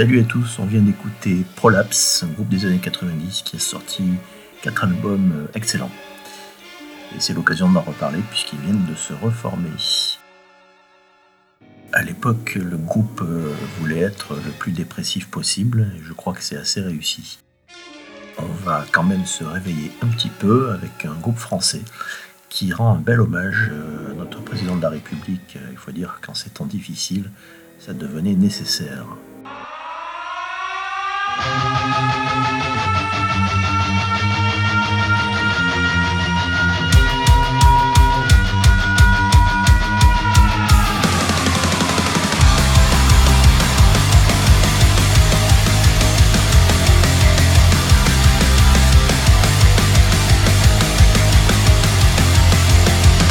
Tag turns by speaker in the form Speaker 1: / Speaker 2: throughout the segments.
Speaker 1: Salut à tous, on vient d'écouter Prolapse, un groupe des années 90 qui a sorti quatre albums euh, excellents. Et c'est l'occasion d'en reparler puisqu'ils viennent de se reformer. À l'époque, le groupe euh, voulait être le plus dépressif possible et je crois que c'est assez réussi. On va quand même se réveiller un petit peu avec un groupe français qui rend un bel hommage euh, à notre président de la République. Il faut dire qu'en ces temps difficiles, ça devenait nécessaire.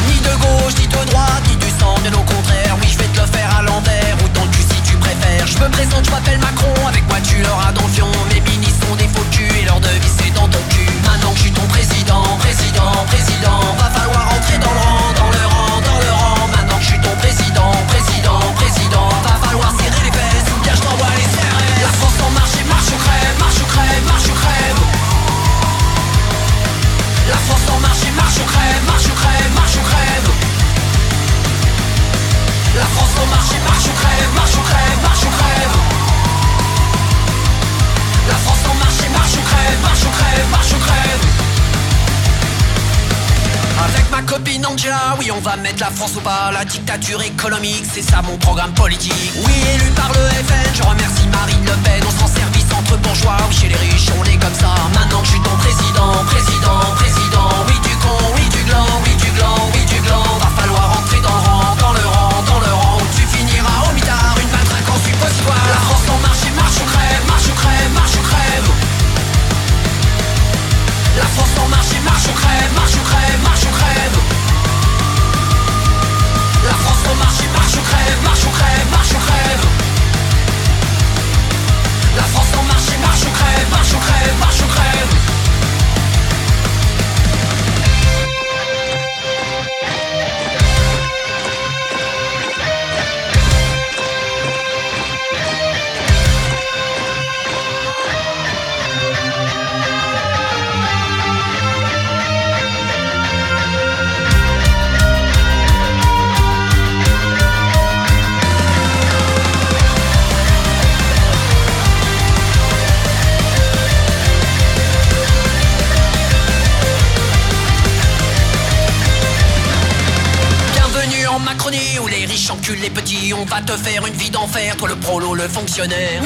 Speaker 2: Ni de gauche, ni de droite, ni du sang, bien au contraire. Oui, je vais te le faire à l'envers, autant tu si tu préfères. Je me présente, je m'appelle Macron leur attention, Mes minis sont des faux culs et leur devis c'est dans ton cul. Maintenant que je suis ton président, président, président. La France ou pas, la dictature économique, c'est ça mon programme politique. Oui, élu par le FN, je remercie Marine Le Pen, on se rend service entre bourgeois, oui, chez les riches, on est comme ça. Maintenant que je suis ton président, président, président, oui, du con, oui, du gland, oui, du gland, oui, du gland, va falloir entrer dans le rang, dans le rang, dans le rang, où tu finiras au mitard, une matraque en suppositoire. La France en marche et marche ou crève, marche ou crève, marche ou crève. La France en marche et marche ou crève, marche ou crève, marche ou crève. La France en marche, marche ou crève, marche ou crève, marche ou crève La France en marche, marche ou crève, marche ou crève, marche ou crève toi le prolo, le fonctionnaire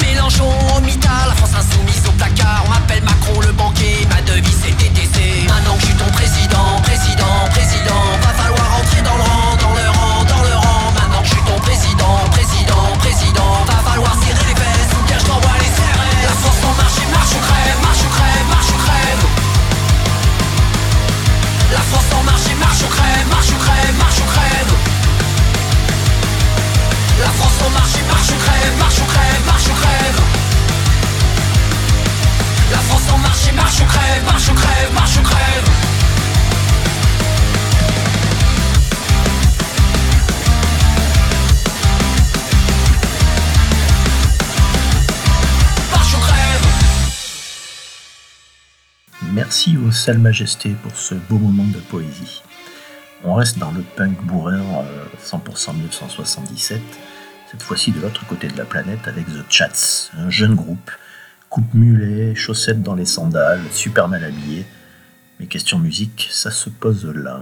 Speaker 1: Majestés pour ce beau moment de poésie. On reste dans le punk bourrin 100% 1977, cette fois-ci de l'autre côté de la planète avec The Chats, un jeune groupe, coupe mulet, chaussettes dans les sandales, super mal habillé. Mais question musique, ça se pose là.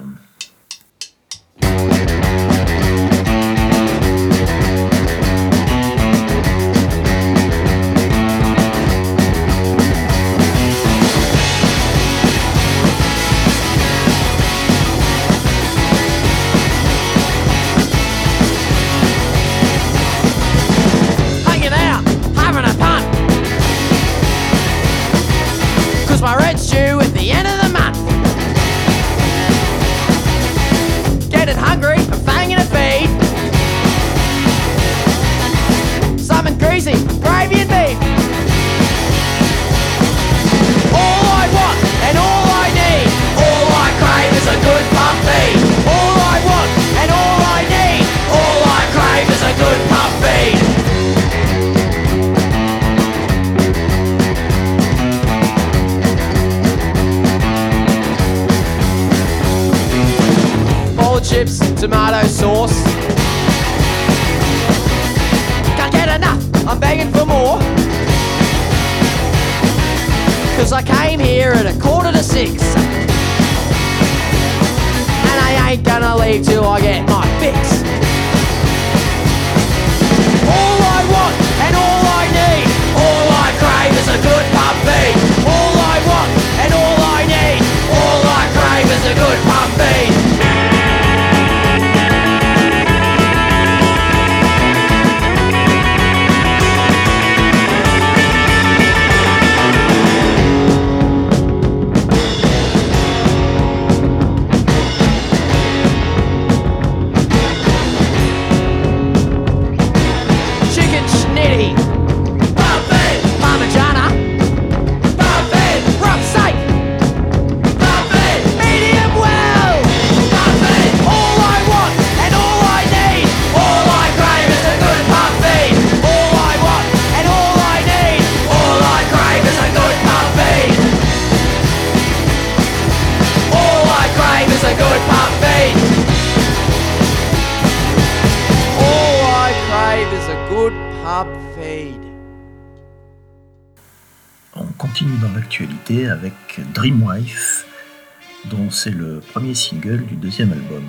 Speaker 1: du deuxième album.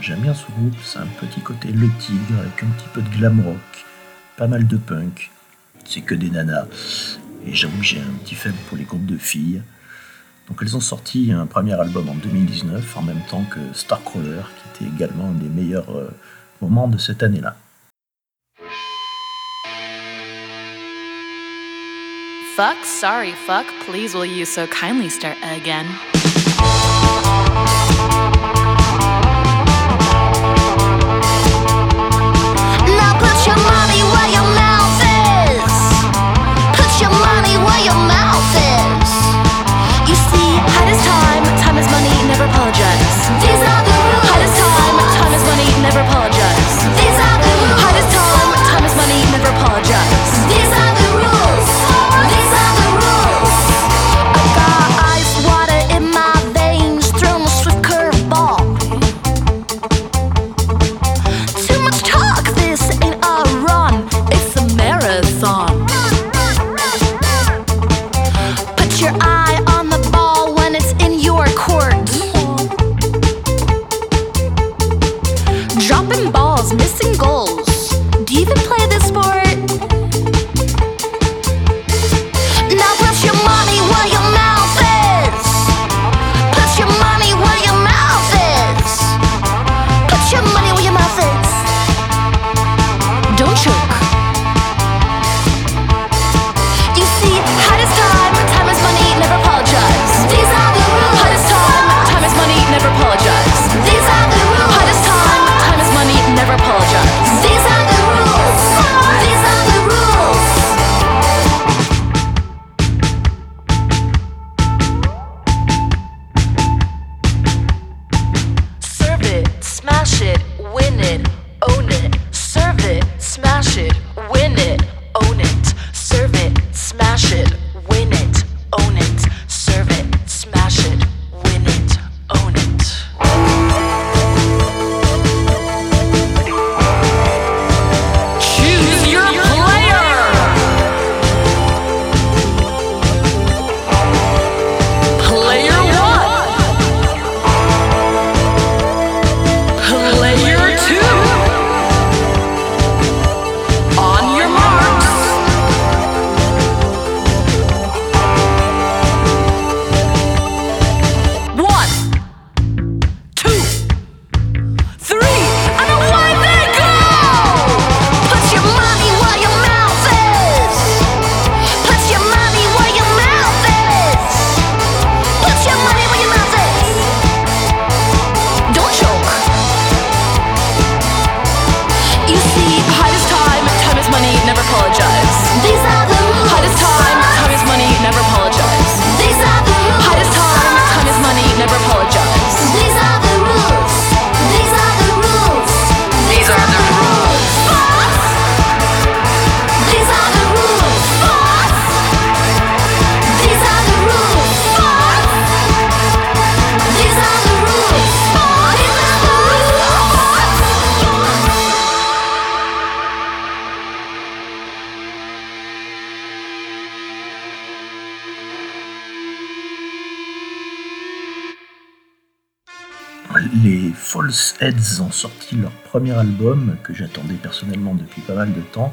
Speaker 1: J'aime bien ce groupe, c'est un petit côté Le Tigre avec un petit peu de glam rock, pas mal de punk, c'est que des nanas. Et j'avoue que j'ai un petit faible pour les groupes de filles. Donc elles ont sorti un premier album en 2019, en même temps que Starcrawler, qui était également un des meilleurs euh, moments de cette année-là.
Speaker 3: Fuck, sorry, fuck, please will you so kindly start again?
Speaker 1: Ont sorti leur premier album, que j'attendais personnellement depuis pas mal de temps,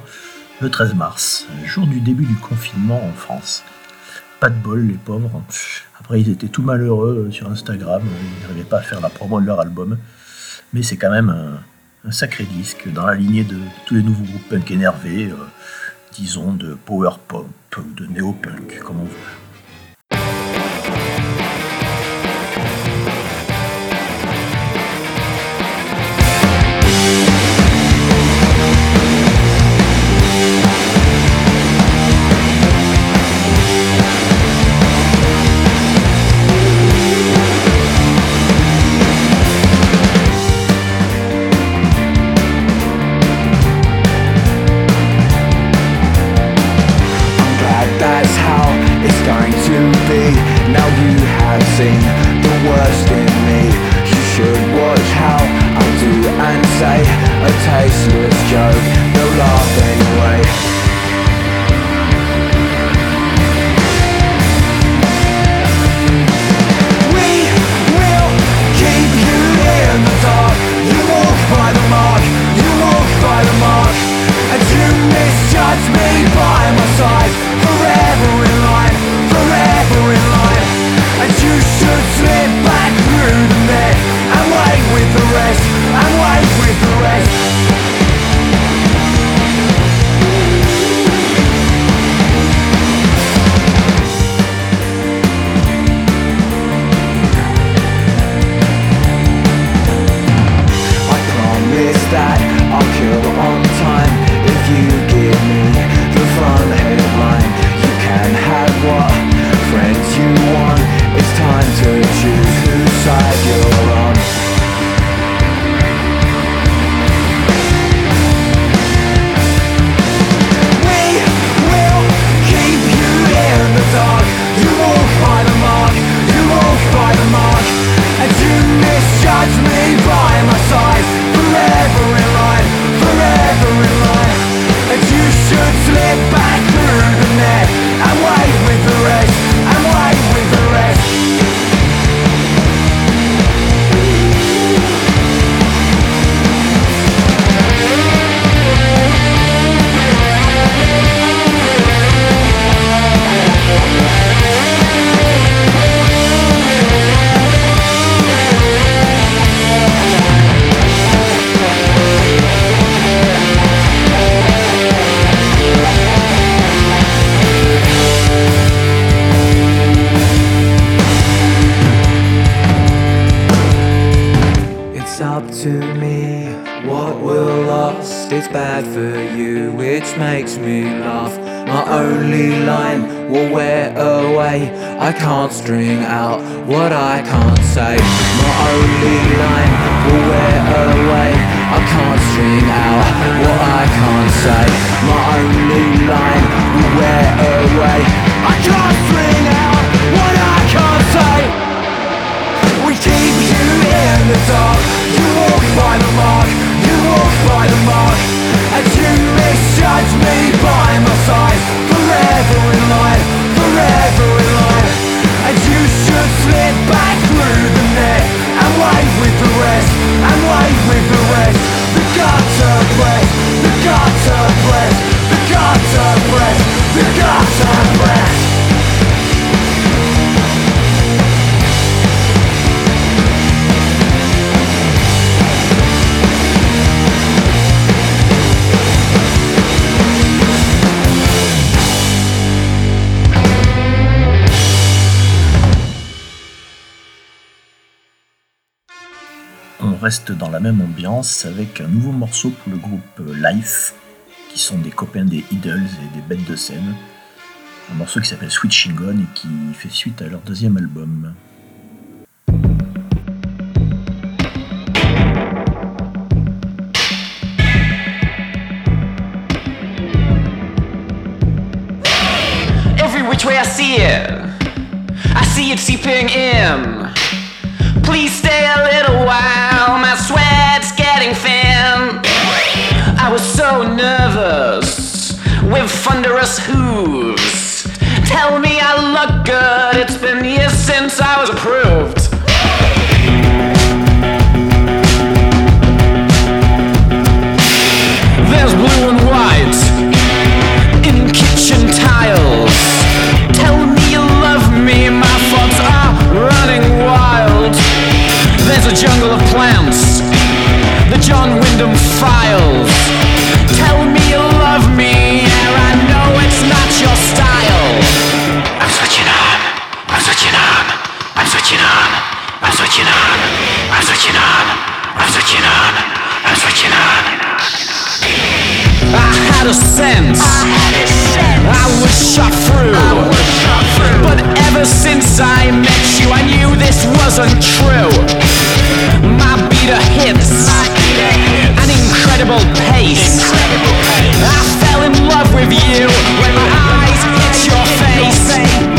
Speaker 1: le 13 mars, jour du début du confinement en France. Pas de bol, les pauvres. Après, ils étaient tout malheureux sur Instagram, ils n'arrivaient pas à faire la promo de leur album. Mais c'est quand même un, sacré disque dans la lignée de tous les nouveaux groupes punk énervés, euh, disons de power pop ou de néo-punk, comme on veut. this joke. No laugh anyway. We will keep you in the dark. You walk by the mark. You walk by the mark.
Speaker 4: And you misjudge me by my Forever in line. Forever in line. And you should slip back through the net And wait with the rest. only line will wear away. I can't string
Speaker 5: out what I can't say. My only line will wear away. I can't string out what I can't say. My only line will wear away. I can't string out what I can't say. We keep you in the dark. You walk by the mark. You walk by the mark. And you misjudge me by my size forever in line, forever in line And you should slip back through the net. And wait with the rest, and wait with the rest. The gods are blessed, the gods are blessed The gods are blessed, the gods are blessed. Reste dans la même ambiance avec un nouveau morceau pour le groupe Life, qui sont des copains des Idols et des bêtes de scène. Un morceau qui s'appelle Switching On et qui fait suite à leur deuxième album. Every which way I see it, I see it seeping in. Please stay a little while, my sweat's getting thin. I was so nervous with thunderous hooves. Tell me I look good, it's been years since I was approved. John Wyndham Files. Tell me you love me, yeah, I know it's not your style. I'm switching on, I'm switching on, I'm switching on, I'm switching on, I'm switching on, I'm switching on, I'm switching on. I had a sense, I, had a sense. I was shot through, I was shot through. But ever since I met you, I knew this wasn't true. My beater hits. An incredible pace. I fell in love with you when my eyes hit
Speaker 6: your face.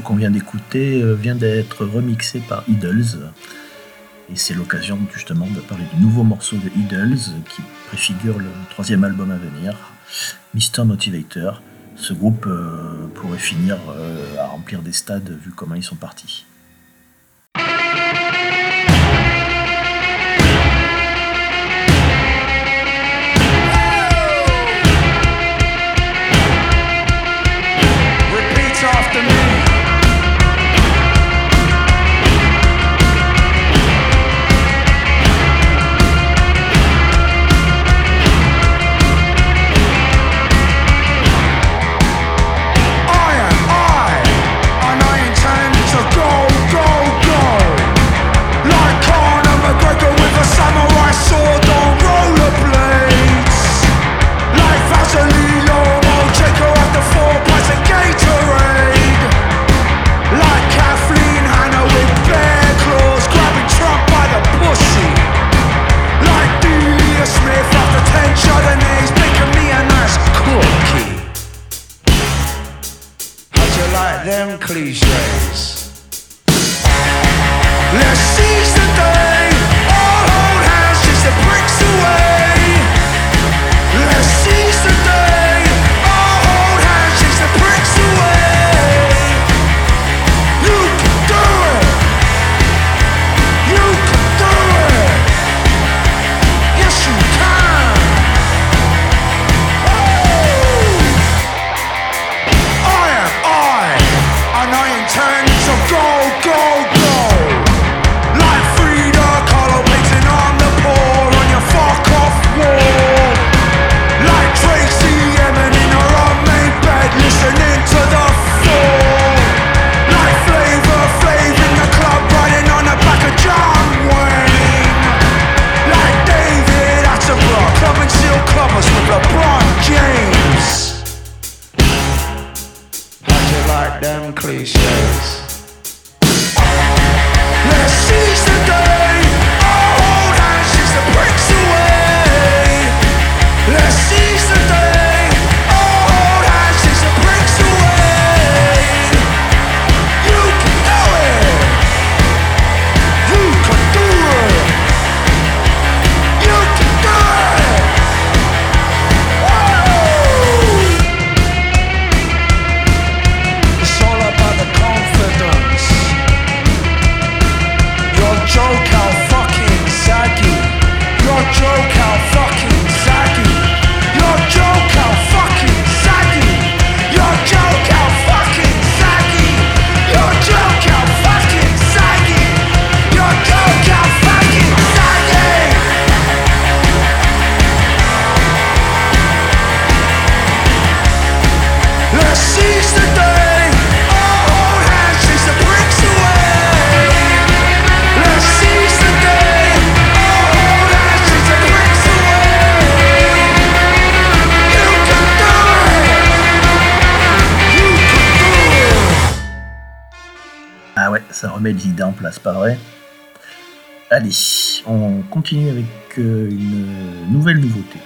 Speaker 6: qu'on vient d'écouter euh, vient d'être remixé par Idols. Et c'est l'occasion justement de parler du nouveau morceau de Idols qui préfigure le troisième album à venir, Mr. Motivator. Ce groupe euh, pourrait finir euh, à remplir des stades vu comment ils sont partis.
Speaker 1: Idées en place, pas Allez, on continue avec euh, une nouvelle nouveauté.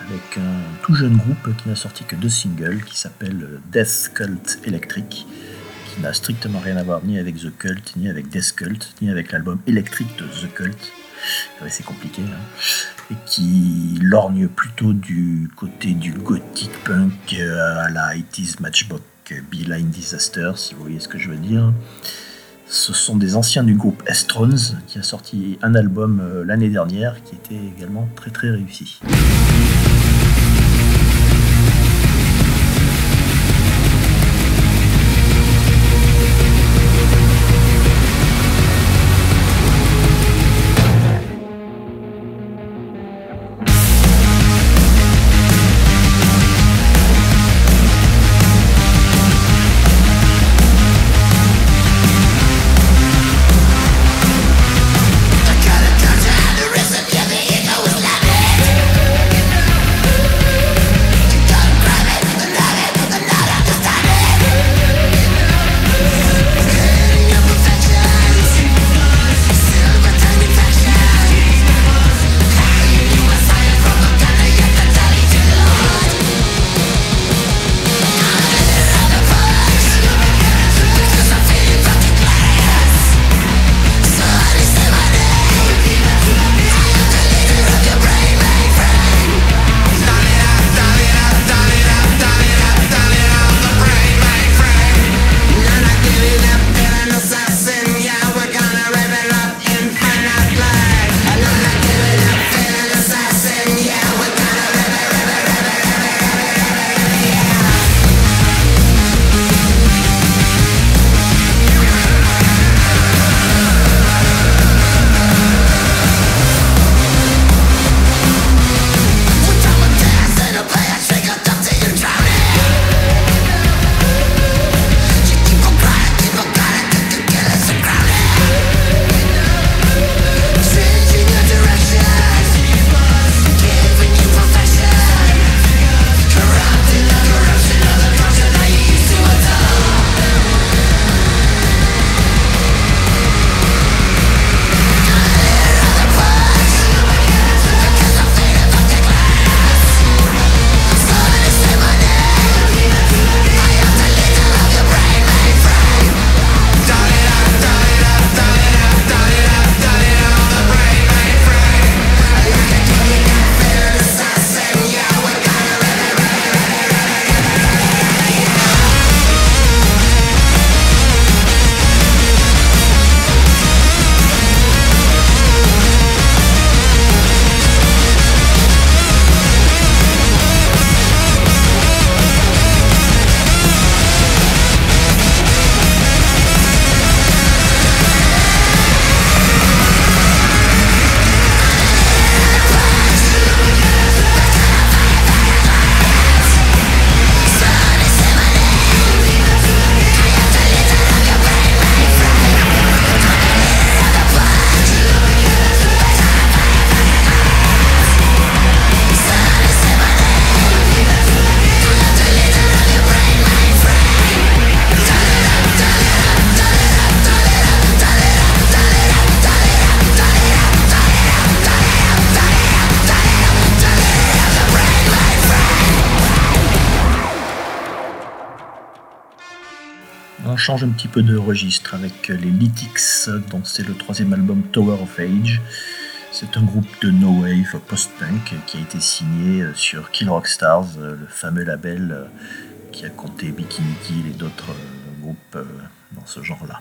Speaker 1: Avec un tout jeune groupe qui n'a sorti que deux singles qui s'appelle Death Cult Electric, qui n'a strictement rien à voir ni avec The Cult, ni avec Death Cult, ni avec l'album électrique de The Cult. Ouais, c'est compliqué. Et qui lorgne plutôt du côté du gothic punk euh, à la 80s Matchbox Beeline Disaster, si vous voyez ce que je veux dire. Ce sont des anciens du groupe Estrones qui a sorti un album euh, l'année dernière qui était également très très réussi. Change un petit peu de registre avec les Lytics, dont c'est le troisième album Tower of Age. C'est un groupe de no wave post-punk qui a été signé sur Kill Rock Stars, le fameux label qui a compté Bikini Kill et d'autres groupes dans ce genre-là.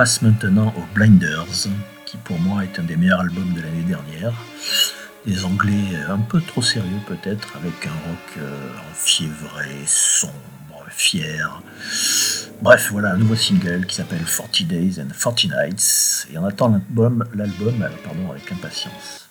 Speaker 7: passe maintenant aux Blinders, qui pour moi est un des meilleurs albums de l'année dernière. Des Anglais un peu trop sérieux peut-être, avec un rock euh, enfiévré, sombre, fier. Bref, voilà un nouveau single qui s'appelle 40 Days and 40 Nights, et on attend l'album, avec impatience.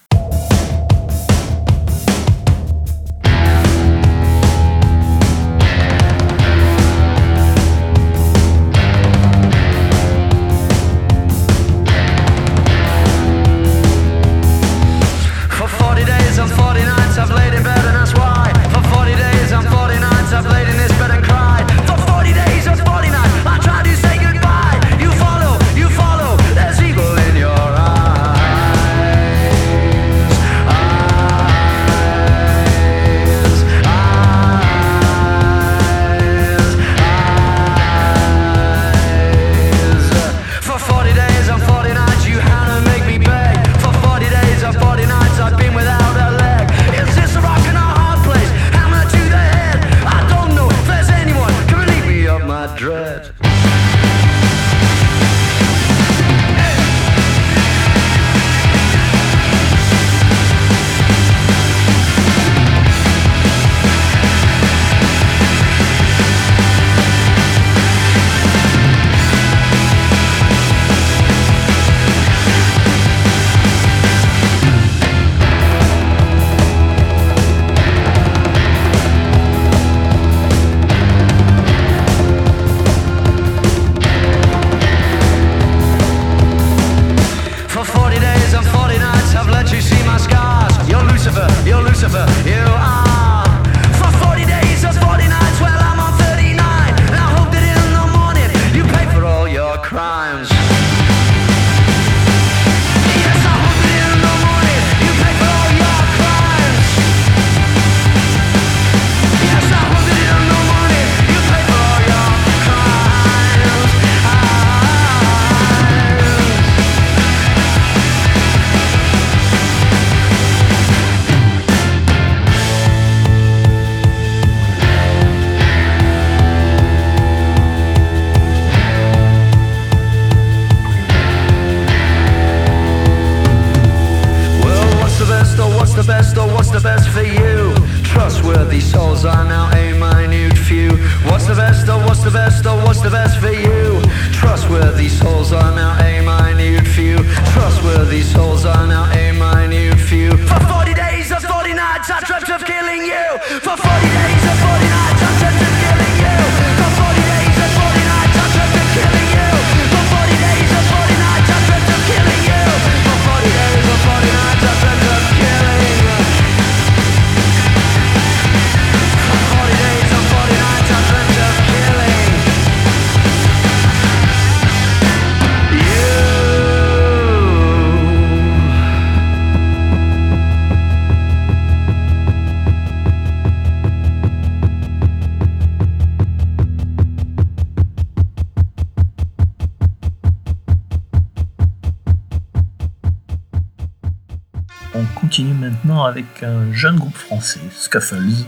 Speaker 7: avec un jeune groupe français, Scuffles.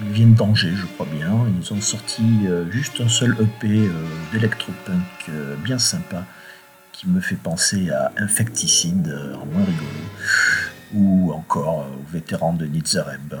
Speaker 7: Ils viennent d'Angers, je crois bien. Ils ont sorti euh, juste un seul EP euh, d'électropunk euh, bien sympa qui me fait penser à Infecticide moins rigolo ou encore aux vétérans de Nitzareb.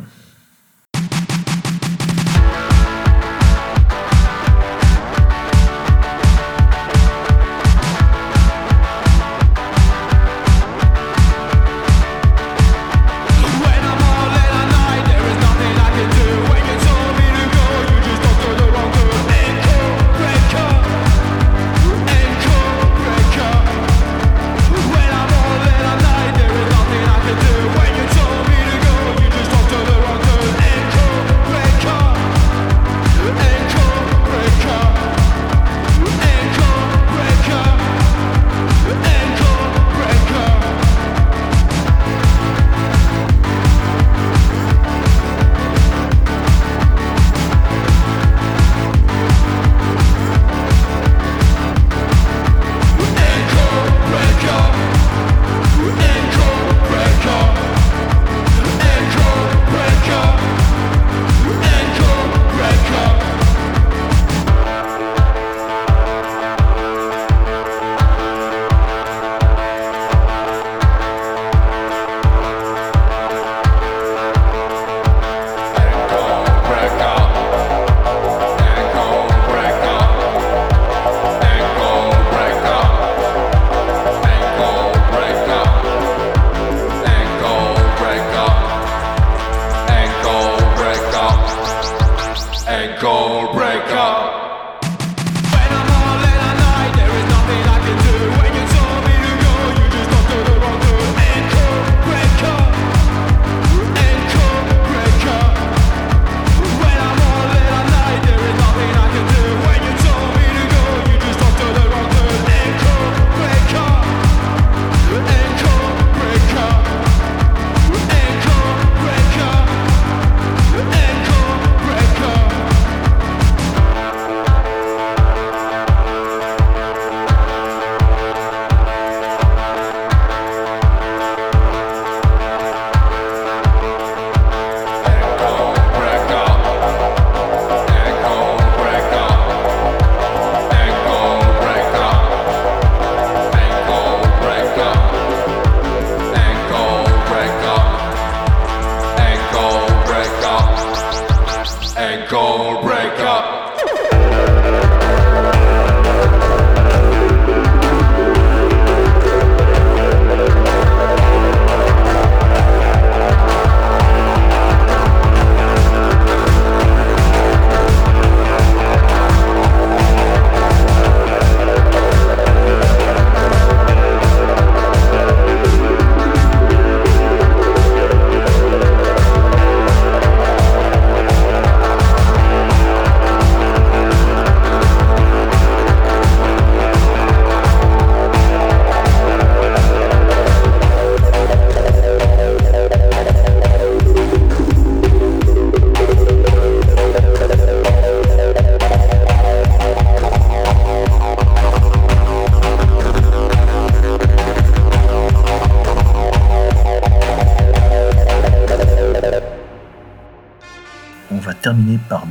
Speaker 4: Michael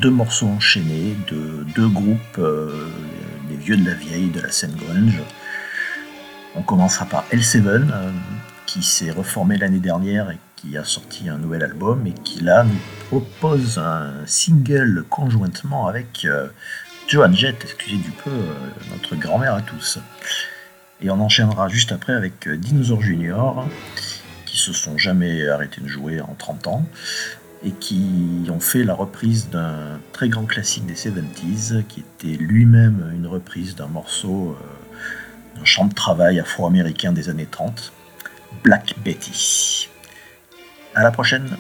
Speaker 4: morceaux enchaînés de deux groupes, euh, les vieux de la vieille de la scène grunge. On commencera par L7, euh, qui s'est reformé l'année dernière et qui a sorti un nouvel album et qui là nous propose un single conjointement avec euh, Joan Jett, excusez du peu, euh, notre grand-mère à tous. Et on enchaînera juste après avec euh, Dinosaur Junior, qui se sont jamais arrêtés de jouer en 30 ans et qui ont fait la reprise d'un très grand classique des 70s, qui était lui-même une reprise d'un morceau, euh, d'un chant de travail afro-américain des années 30, Black Betty. À la prochaine!